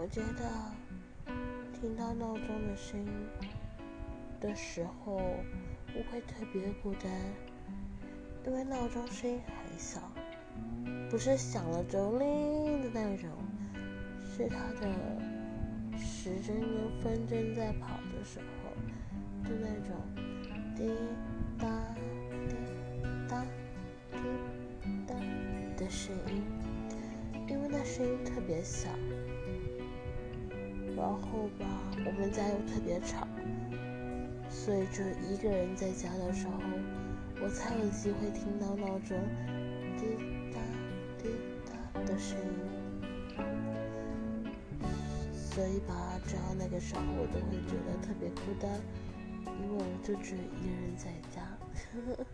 我觉得听到闹钟的声音的时候，我会特别孤单，因为闹钟声音很小，不是响了就铃的那种，是它的时针跟分针在跑的时候，就那种滴答滴答滴答的声音，因为那声音特别小。然后吧，我们家又特别吵，所以就一个人在家的时候，我才有机会听到闹钟滴答滴答的声音。所以吧，只要那个时候，我都会觉得特别孤单，因为我就只有一个人在家。呵 呵